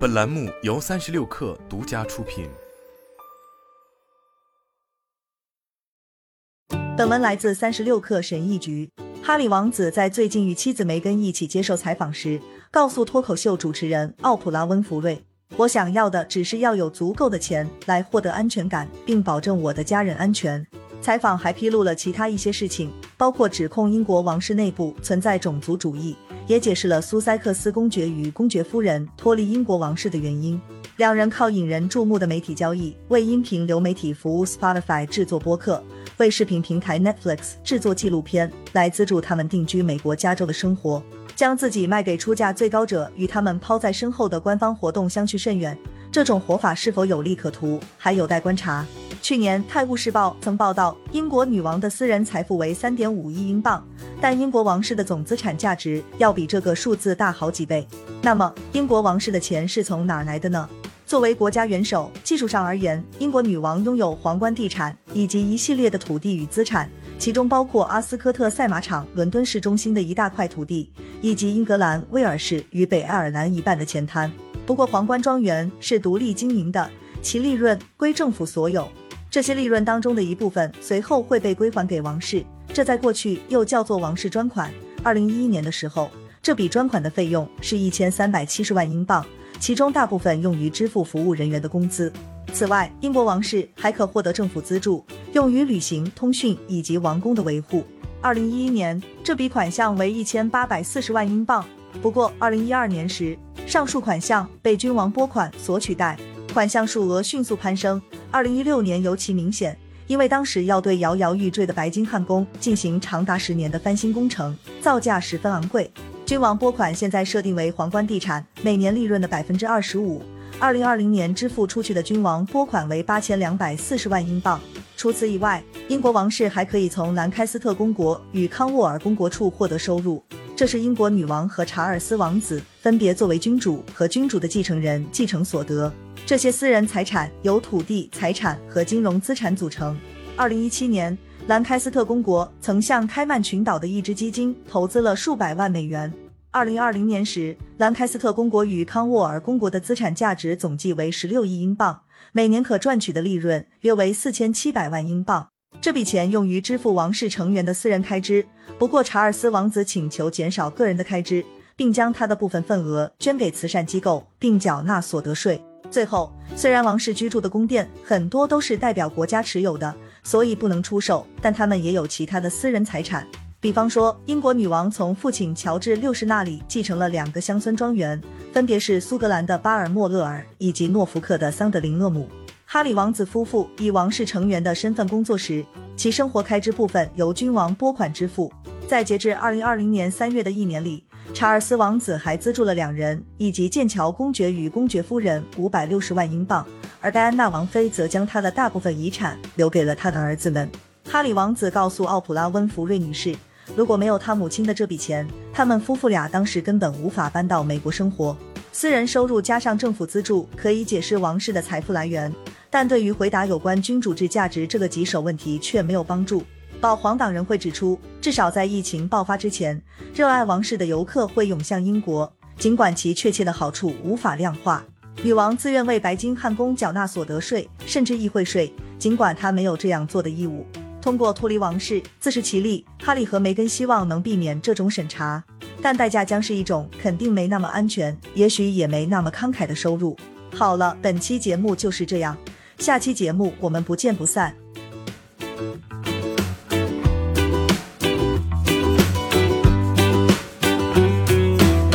本栏目由三十六氪独家出品。本文来自三十六氪神译局。哈里王子在最近与妻子梅根一起接受采访时，告诉脱口秀主持人奥普拉温弗瑞：“我想要的只是要有足够的钱来获得安全感，并保证我的家人安全。”采访还披露了其他一些事情，包括指控英国王室内部存在种族主义，也解释了苏塞克斯公爵与公爵夫人脱离英国王室的原因。两人靠引人注目的媒体交易，为音频流媒体服务 Spotify 制作播客，为视频平台 Netflix 制作纪录片，来资助他们定居美国加州的生活，将自己卖给出价最高者，与他们抛在身后的官方活动相去甚远。这种活法是否有利可图，还有待观察。去年，《泰晤士报》曾报道，英国女王的私人财富为三点五亿英镑，但英国王室的总资产价值要比这个数字大好几倍。那么，英国王室的钱是从哪儿来的呢？作为国家元首，技术上而言，英国女王拥有皇冠地产以及一系列的土地与资产，其中包括阿斯科特赛马场、伦敦市中心的一大块土地，以及英格兰、威尔士与北爱尔兰一半的钱滩。不过，皇冠庄园是独立经营的，其利润归政府所有。这些利润当中的一部分随后会被归还给王室，这在过去又叫做王室专款。二零一一年的时候，这笔专款的费用是一千三百七十万英镑，其中大部分用于支付服务人员的工资。此外，英国王室还可获得政府资助，用于旅行、通讯以及王宫的维护。二零一一年，这笔款项为一千八百四十万英镑。不过，二零一二年时，上述款项被君王拨款所取代，款项数额迅速攀升。二零一六年尤其明显，因为当时要对摇摇欲坠的白金汉宫进行长达十年的翻新工程，造价十分昂贵。君王拨款现在设定为皇冠地产每年利润的百分之二十五。二零二零年支付出去的君王拨款为八千两百四十万英镑。除此以外，英国王室还可以从兰开斯特公国与康沃尔公国处获得收入，这是英国女王和查尔斯王子分别作为君主和君主的继承人继承所得。这些私人财产由土地、财产和金融资产组成。二零一七年，兰开斯特公国曾向开曼群岛的一支基金投资了数百万美元。二零二零年时，兰开斯特公国与康沃尔公国的资产价值总计为十六亿英镑，每年可赚取的利润约为四千七百万英镑。这笔钱用于支付王室成员的私人开支。不过，查尔斯王子请求减少个人的开支，并将他的部分份额捐给慈善机构，并缴纳所得税。最后，虽然王室居住的宫殿很多都是代表国家持有的，所以不能出售，但他们也有其他的私人财产。比方说，英国女王从父亲乔治六世那里继承了两个乡村庄园，分别是苏格兰的巴尔莫勒尔以及诺福克的桑德林厄姆。哈里王子夫妇以王室成员的身份工作时，其生活开支部分由君王拨款支付。在截至二零二零年三月的一年里。查尔斯王子还资助了两人以及剑桥公爵与公爵夫人五百六十万英镑，而戴安娜王妃则将她的大部分遗产留给了她的儿子们。哈里王子告诉奥普拉温弗瑞女士，如果没有他母亲的这笔钱，他们夫妇俩当时根本无法搬到美国生活。私人收入加上政府资助可以解释王室的财富来源，但对于回答有关君主制价值这个棘手问题却没有帮助。保皇党人会指出，至少在疫情爆发之前，热爱王室的游客会涌向英国，尽管其确切的好处无法量化。女王自愿为白金汉宫缴纳所得税，甚至议会税，尽管她没有这样做的义务。通过脱离王室自食其力，哈利和梅根希望能避免这种审查，但代价将是一种肯定没那么安全，也许也没那么慷慨的收入。好了，本期节目就是这样，下期节目我们不见不散。